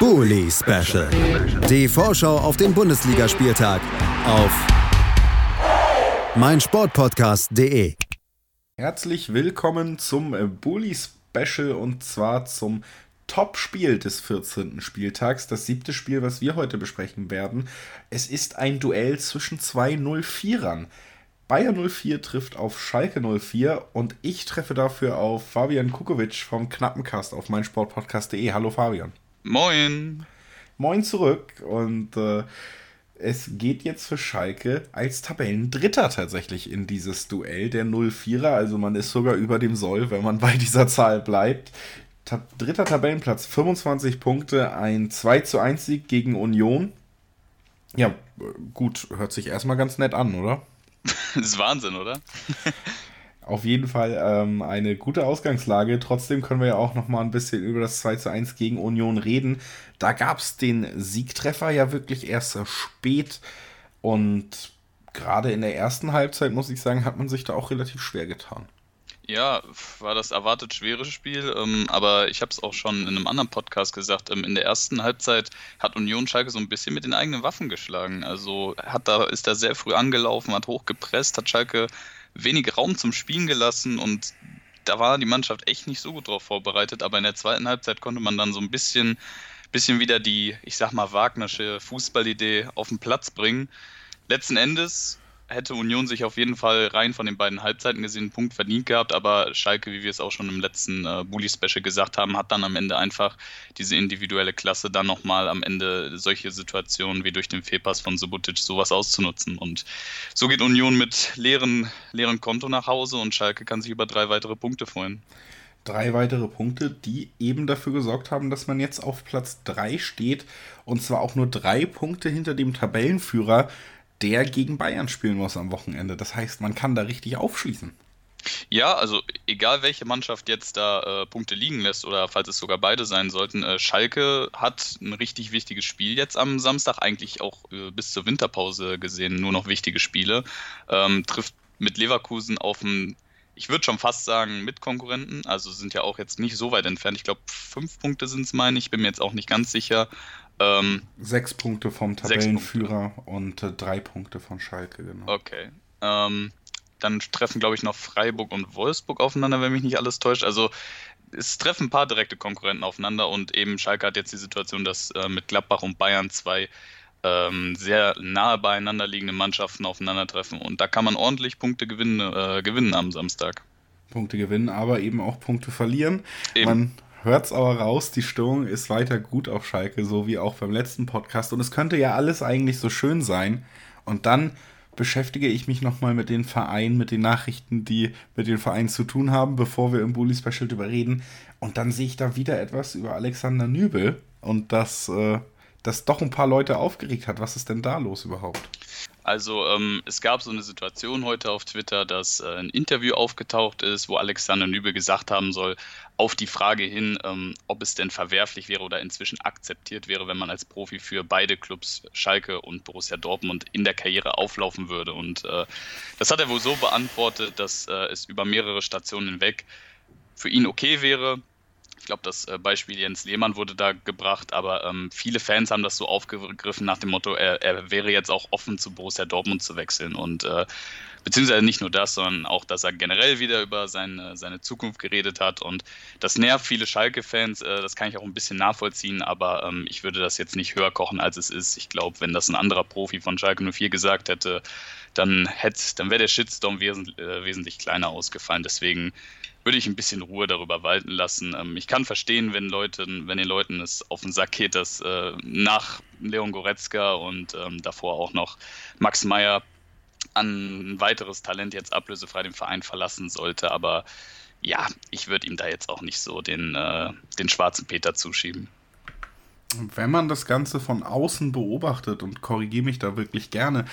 Bully Special. Die Vorschau auf den Bundesligaspieltag auf meinsportpodcast.de. Herzlich willkommen zum äh, Bully Special und zwar zum Top-Spiel des 14. Spieltags, das siebte Spiel, was wir heute besprechen werden. Es ist ein Duell zwischen zwei 04ern. Bayer 04 trifft auf Schalke 04 und ich treffe dafür auf Fabian Kukovic vom Knappencast auf meinsportpodcast.de. Hallo Fabian. Moin. Moin zurück und äh, es geht jetzt für Schalke als Tabellendritter tatsächlich in dieses Duell der 04er. Also man ist sogar über dem Soll, wenn man bei dieser Zahl bleibt. Ta dritter Tabellenplatz, 25 Punkte, ein 2 zu 1 Sieg gegen Union. Ja, gut, hört sich erstmal ganz nett an, oder? Das ist Wahnsinn, oder? Auf jeden Fall ähm, eine gute Ausgangslage. Trotzdem können wir ja auch noch mal ein bisschen über das 2 zu 1 gegen Union reden. Da gab es den Siegtreffer ja wirklich erst spät. Und gerade in der ersten Halbzeit, muss ich sagen, hat man sich da auch relativ schwer getan. Ja, war das erwartet schwere Spiel, ähm, aber ich habe es auch schon in einem anderen Podcast gesagt. Ähm, in der ersten Halbzeit hat Union Schalke so ein bisschen mit den eigenen Waffen geschlagen. Also hat da ist da sehr früh angelaufen, hat hochgepresst, hat Schalke wenig Raum zum Spielen gelassen und da war die Mannschaft echt nicht so gut drauf vorbereitet. Aber in der zweiten Halbzeit konnte man dann so ein bisschen, bisschen wieder die, ich sag mal, Wagnersche Fußballidee auf den Platz bringen. Letzten Endes hätte Union sich auf jeden Fall rein von den beiden Halbzeiten gesehen einen Punkt verdient gehabt, aber Schalke, wie wir es auch schon im letzten äh, Bully-Special gesagt haben, hat dann am Ende einfach diese individuelle Klasse dann nochmal am Ende solche Situationen wie durch den Fehlpass von Subotic sowas auszunutzen. Und so geht Union mit leeren, leeren Konto nach Hause und Schalke kann sich über drei weitere Punkte freuen drei weitere Punkte, die eben dafür gesorgt haben, dass man jetzt auf Platz 3 steht. Und zwar auch nur drei Punkte hinter dem Tabellenführer der gegen Bayern spielen muss am Wochenende. Das heißt, man kann da richtig aufschließen. Ja, also egal welche Mannschaft jetzt da äh, Punkte liegen lässt oder falls es sogar beide sein sollten, äh, Schalke hat ein richtig wichtiges Spiel jetzt am Samstag, eigentlich auch äh, bis zur Winterpause gesehen nur noch wichtige Spiele. Ähm, trifft mit Leverkusen auf einen, ich würde schon fast sagen, Mitkonkurrenten, also sind ja auch jetzt nicht so weit entfernt. Ich glaube, fünf Punkte sind es, meine ich, bin mir jetzt auch nicht ganz sicher. Ähm, sechs Punkte vom Tabellenführer Punkte. und äh, drei Punkte von Schalke, genau. Okay. Ähm, dann treffen, glaube ich, noch Freiburg und Wolfsburg aufeinander, wenn mich nicht alles täuscht. Also es treffen ein paar direkte Konkurrenten aufeinander und eben Schalke hat jetzt die Situation, dass äh, mit Gladbach und Bayern zwei ähm, sehr nahe beieinander liegende Mannschaften aufeinandertreffen und da kann man ordentlich Punkte gewinnen, äh, gewinnen am Samstag. Punkte gewinnen, aber eben auch Punkte verlieren. Eben. Man hört's aber raus, die Stimmung ist weiter gut auf Schalke, so wie auch beim letzten Podcast. Und es könnte ja alles eigentlich so schön sein. Und dann beschäftige ich mich nochmal mit den Vereinen, mit den Nachrichten, die mit den Vereinen zu tun haben, bevor wir im Bully Special drüber reden. Und dann sehe ich da wieder etwas über Alexander Nübel und dass äh, das doch ein paar Leute aufgeregt hat. Was ist denn da los überhaupt? Also ähm, es gab so eine Situation heute auf Twitter, dass äh, ein Interview aufgetaucht ist, wo Alexander Nübel gesagt haben soll, auf die Frage hin, ähm, ob es denn verwerflich wäre oder inzwischen akzeptiert wäre, wenn man als Profi für beide Clubs Schalke und Borussia Dortmund in der Karriere auflaufen würde. Und äh, das hat er wohl so beantwortet, dass äh, es über mehrere Stationen hinweg für ihn okay wäre, ich glaube, das äh, Beispiel Jens Lehmann wurde da gebracht, aber ähm, viele Fans haben das so aufgegriffen nach dem Motto, er, er, wäre jetzt auch offen zu Borussia Dortmund zu wechseln. Und äh, beziehungsweise nicht nur das, sondern auch, dass er generell wieder über seine, seine Zukunft geredet hat. Und das nervt viele Schalke-Fans, äh, das kann ich auch ein bisschen nachvollziehen, aber ähm, ich würde das jetzt nicht höher kochen, als es ist. Ich glaube, wenn das ein anderer Profi von Schalke 04 gesagt hätte, dann, dann wäre der Shitstorm wes äh, wesentlich kleiner ausgefallen. Deswegen würde ich ein bisschen Ruhe darüber walten lassen. Ähm, ich kann verstehen, wenn Leute, wenn den Leuten es auf den Sack geht, dass äh, nach Leon Goretzka und ähm, davor auch noch Max Meyer an ein weiteres Talent jetzt ablösefrei den Verein verlassen sollte. Aber ja, ich würde ihm da jetzt auch nicht so den, äh, den schwarzen Peter zuschieben. Wenn man das Ganze von außen beobachtet und korrigiere mich da wirklich gerne,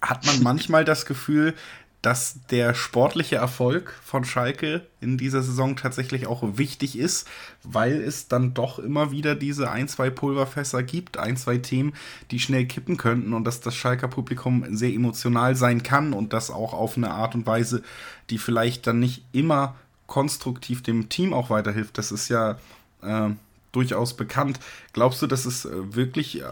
hat man manchmal das Gefühl, dass der sportliche Erfolg von Schalke in dieser Saison tatsächlich auch wichtig ist, weil es dann doch immer wieder diese ein, zwei Pulverfässer gibt, ein, zwei Themen, die schnell kippen könnten und dass das Schalker Publikum sehr emotional sein kann und das auch auf eine Art und Weise, die vielleicht dann nicht immer konstruktiv dem Team auch weiterhilft. Das ist ja äh, durchaus bekannt. Glaubst du, dass es äh, wirklich, äh,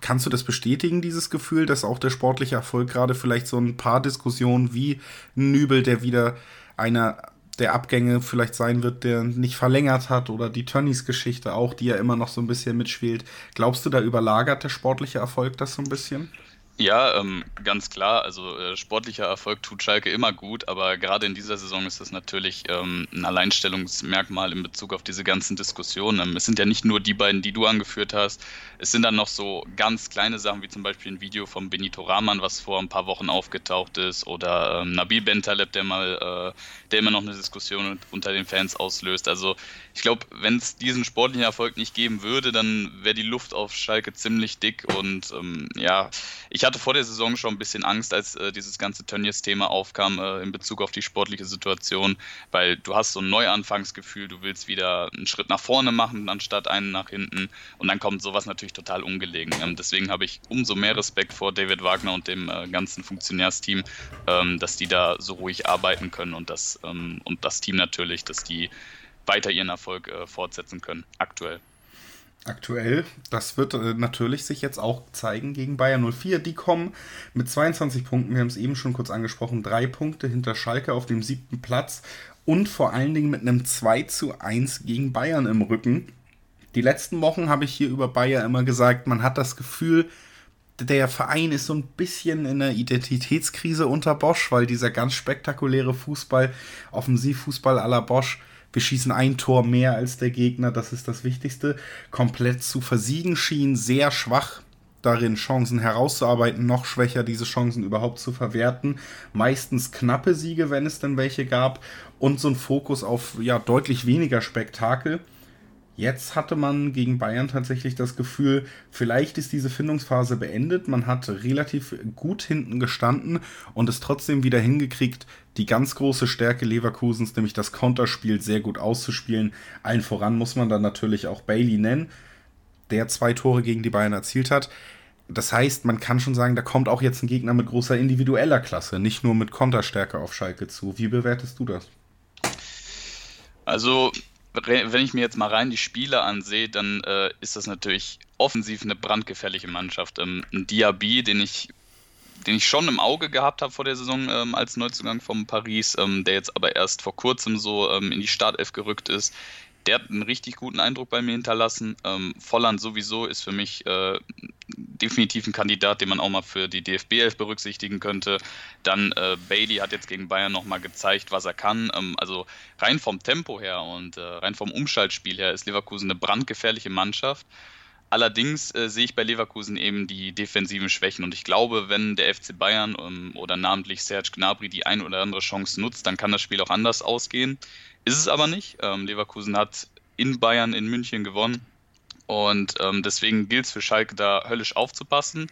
kannst du das bestätigen, dieses Gefühl, dass auch der sportliche Erfolg gerade vielleicht so ein paar Diskussionen wie Nübel, der wieder einer der Abgänge vielleicht sein wird, der nicht verlängert hat oder die Tönnies-Geschichte auch, die ja immer noch so ein bisschen mitspielt. Glaubst du, da überlagert der sportliche Erfolg das so ein bisschen? Ja, ähm, ganz klar. Also äh, sportlicher Erfolg tut Schalke immer gut, aber gerade in dieser Saison ist das natürlich ähm, ein Alleinstellungsmerkmal in Bezug auf diese ganzen Diskussionen. Ähm, es sind ja nicht nur die beiden, die du angeführt hast. Es sind dann noch so ganz kleine Sachen, wie zum Beispiel ein Video von Benito Rahman, was vor ein paar Wochen aufgetaucht ist, oder ähm, Nabil Bentaleb, der mal, äh, der immer noch eine Diskussion unter den Fans auslöst. Also ich glaube, wenn es diesen sportlichen Erfolg nicht geben würde, dann wäre die Luft auf Schalke ziemlich dick und ähm, ja, ich ich hatte vor der Saison schon ein bisschen Angst, als äh, dieses ganze Tönnies-Thema aufkam äh, in Bezug auf die sportliche Situation, weil du hast so ein Neuanfangsgefühl, du willst wieder einen Schritt nach vorne machen, anstatt einen nach hinten und dann kommt sowas natürlich total ungelegen. Ähm, deswegen habe ich umso mehr Respekt vor David Wagner und dem äh, ganzen Funktionärsteam, ähm, dass die da so ruhig arbeiten können und das, ähm, und das Team natürlich, dass die weiter ihren Erfolg äh, fortsetzen können, aktuell aktuell. Das wird äh, natürlich sich jetzt auch zeigen gegen Bayern 04. Die kommen mit 22 Punkten, wir haben es eben schon kurz angesprochen, drei Punkte hinter Schalke auf dem siebten Platz und vor allen Dingen mit einem 2 zu 1 gegen Bayern im Rücken. Die letzten Wochen habe ich hier über Bayern immer gesagt, man hat das Gefühl, der Verein ist so ein bisschen in einer Identitätskrise unter Bosch, weil dieser ganz spektakuläre Fußball, Offensivfußball à la Bosch, wir schießen ein Tor mehr als der Gegner, das ist das Wichtigste, komplett zu versiegen schien, sehr schwach darin, Chancen herauszuarbeiten, noch schwächer diese Chancen überhaupt zu verwerten. Meistens knappe Siege, wenn es denn welche gab, und so ein Fokus auf ja deutlich weniger Spektakel. Jetzt hatte man gegen Bayern tatsächlich das Gefühl, vielleicht ist diese Findungsphase beendet. Man hat relativ gut hinten gestanden und es trotzdem wieder hingekriegt, die ganz große Stärke Leverkusens, nämlich das Konterspiel, sehr gut auszuspielen. Allen voran muss man dann natürlich auch Bailey nennen, der zwei Tore gegen die Bayern erzielt hat. Das heißt, man kann schon sagen, da kommt auch jetzt ein Gegner mit großer individueller Klasse, nicht nur mit Konterstärke auf Schalke zu. Wie bewertest du das? Also wenn ich mir jetzt mal rein die Spiele ansehe, dann äh, ist das natürlich offensiv eine brandgefährliche Mannschaft. Ähm, ein Diaby, den ich, den ich schon im Auge gehabt habe vor der Saison ähm, als Neuzugang von Paris, ähm, der jetzt aber erst vor kurzem so ähm, in die Startelf gerückt ist, der hat einen richtig guten Eindruck bei mir hinterlassen. Ähm, Volland sowieso ist für mich äh, definitiv ein Kandidat, den man auch mal für die DFB 11 berücksichtigen könnte. Dann äh, Bailey hat jetzt gegen Bayern nochmal gezeigt, was er kann. Ähm, also rein vom Tempo her und äh, rein vom Umschaltspiel her ist Leverkusen eine brandgefährliche Mannschaft. Allerdings äh, sehe ich bei Leverkusen eben die defensiven Schwächen und ich glaube, wenn der FC Bayern ähm, oder namentlich Serge Gnabry die ein oder andere Chance nutzt, dann kann das Spiel auch anders ausgehen. Ist es aber nicht. Ähm, Leverkusen hat in Bayern in München gewonnen und ähm, deswegen gilt es für Schalke da höllisch aufzupassen.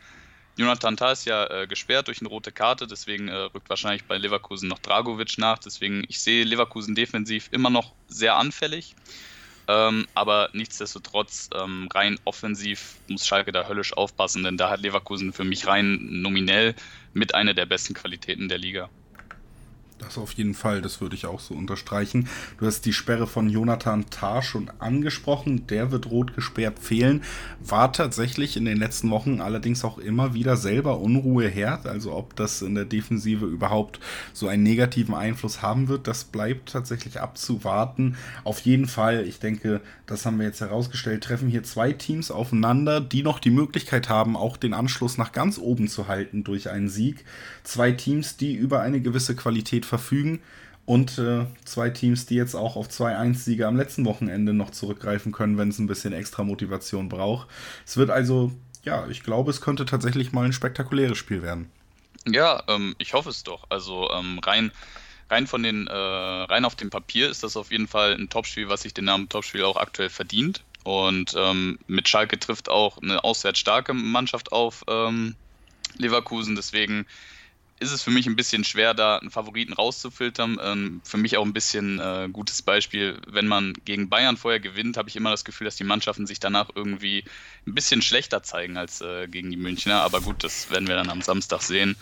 Jonathan Tah ist ja äh, gesperrt durch eine rote Karte, deswegen äh, rückt wahrscheinlich bei Leverkusen noch Dragovic nach. Deswegen, ich sehe Leverkusen defensiv immer noch sehr anfällig. Ähm, aber nichtsdestotrotz, ähm, rein offensiv muss Schalke da höllisch aufpassen, denn da hat Leverkusen für mich rein nominell mit einer der besten Qualitäten der Liga. Das auf jeden Fall, das würde ich auch so unterstreichen. Du hast die Sperre von Jonathan Tah schon angesprochen, der wird rot gesperrt fehlen. War tatsächlich in den letzten Wochen allerdings auch immer wieder selber Unruhe her. Also ob das in der Defensive überhaupt so einen negativen Einfluss haben wird, das bleibt tatsächlich abzuwarten. Auf jeden Fall, ich denke, das haben wir jetzt herausgestellt, treffen hier zwei Teams aufeinander, die noch die Möglichkeit haben, auch den Anschluss nach ganz oben zu halten durch einen Sieg. Zwei Teams, die über eine gewisse Qualität verfügen und äh, zwei Teams, die jetzt auch auf 2-1-Siege am letzten Wochenende noch zurückgreifen können, wenn es ein bisschen extra Motivation braucht. Es wird also, ja, ich glaube, es könnte tatsächlich mal ein spektakuläres Spiel werden. Ja, ähm, ich hoffe es doch. Also ähm, rein, rein von den, äh, rein auf dem Papier ist das auf jeden Fall ein Topspiel, was sich den Namen Topspiel auch aktuell verdient. Und ähm, mit Schalke trifft auch eine auswärts starke Mannschaft auf ähm, Leverkusen. Deswegen ist es für mich ein bisschen schwer, da einen Favoriten rauszufiltern. Ähm, für mich auch ein bisschen äh, gutes Beispiel, wenn man gegen Bayern vorher gewinnt, habe ich immer das Gefühl, dass die Mannschaften sich danach irgendwie ein bisschen schlechter zeigen als äh, gegen die Münchner. Aber gut, das werden wir dann am Samstag sehen.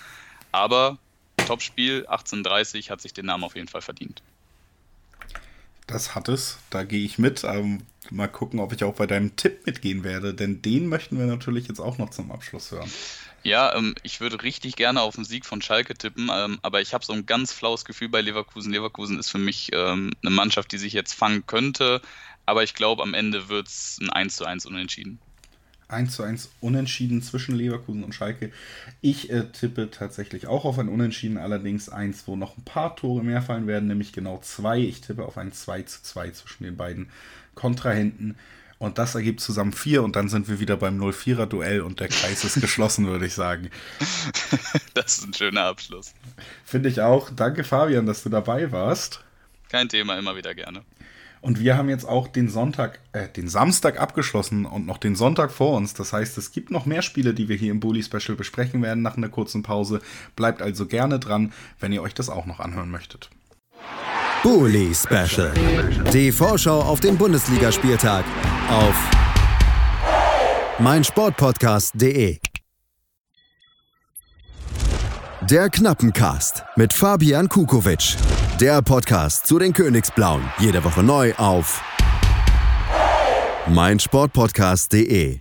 Aber Topspiel 18:30 hat sich den Namen auf jeden Fall verdient. Das hat es, da gehe ich mit. Ähm, mal gucken, ob ich auch bei deinem Tipp mitgehen werde, denn den möchten wir natürlich jetzt auch noch zum Abschluss hören. Ja, ähm, ich würde richtig gerne auf den Sieg von Schalke tippen, ähm, aber ich habe so ein ganz flaues Gefühl bei Leverkusen. Leverkusen ist für mich ähm, eine Mannschaft, die sich jetzt fangen könnte, aber ich glaube, am Ende wird es ein 1 zu 1 unentschieden. 1 zu 1 Unentschieden zwischen Leverkusen und Schalke. Ich äh, tippe tatsächlich auch auf ein Unentschieden, allerdings eins, wo noch ein paar Tore mehr fallen werden, nämlich genau zwei. Ich tippe auf ein 2 zu 2 zwischen den beiden Kontrahenten. Und das ergibt zusammen vier und dann sind wir wieder beim 0-4er-Duell und der Kreis ist geschlossen, würde ich sagen. Das ist ein schöner Abschluss. Finde ich auch. Danke, Fabian, dass du dabei warst. Kein Thema, immer wieder gerne. Und wir haben jetzt auch den Sonntag, äh, den Samstag abgeschlossen und noch den Sonntag vor uns. Das heißt, es gibt noch mehr Spiele, die wir hier im Bully Special besprechen werden nach einer kurzen Pause. Bleibt also gerne dran, wenn ihr euch das auch noch anhören möchtet. Bully Special. Die Vorschau auf den Bundesligaspieltag auf meinsportpodcast.de. Der Knappencast mit Fabian Kukowitsch. Der Podcast zu den Königsblauen. Jede Woche neu auf meinsportpodcast.de.